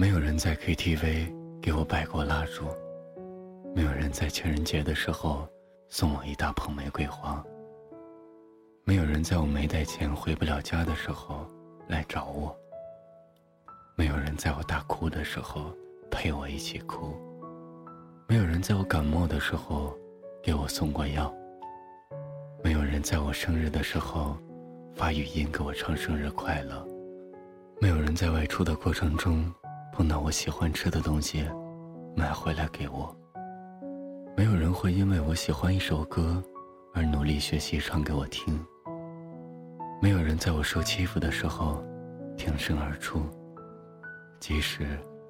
没有人在 KTV 给我摆过蜡烛，没有人在情人节的时候送我一大捧玫瑰花，没有人在我没带钱回不了家的时候来找我，没有人在我大哭的时候陪我一起哭，没有人在我感冒的时候给我送过药，没有人在我生日的时候发语音给我唱生日快乐，没有人在外出的过程中。碰到我喜欢吃的东西，买回来给我。没有人会因为我喜欢一首歌，而努力学习唱给我听。没有人在我受欺负的时候，挺身而出，即使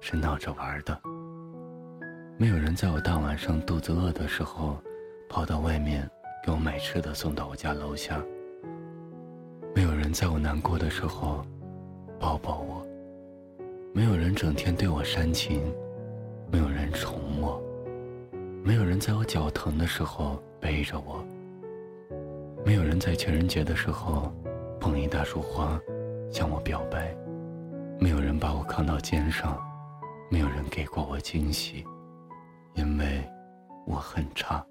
是闹着玩的。没有人在我大晚上肚子饿的时候，跑到外面给我买吃的送到我家楼下。没有人在我难过的时候，抱抱我。没有人整天对我煽情，没有人宠我，没有人在我脚疼的时候背着我，没有人在情人节的时候捧一大束花向我表白，没有人把我扛到肩上，没有人给过我惊喜，因为我很差。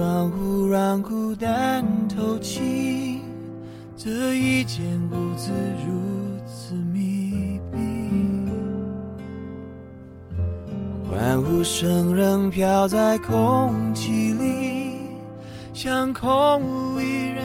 窗户让孤单透气，这一间屋子如此密闭，欢呼声仍飘在空气里，像空无一人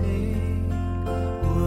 黑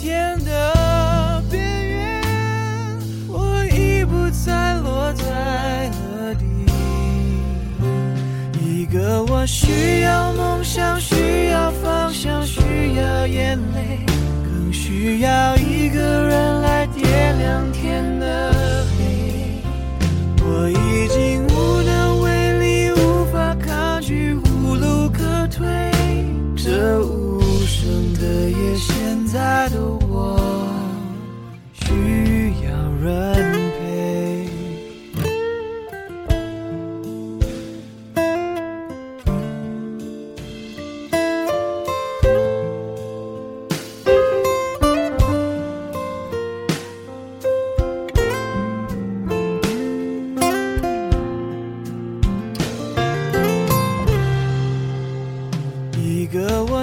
天的边缘，我已不再落在何地。一个我需要梦想，需要方向，需要眼泪，更需要一个人来点亮天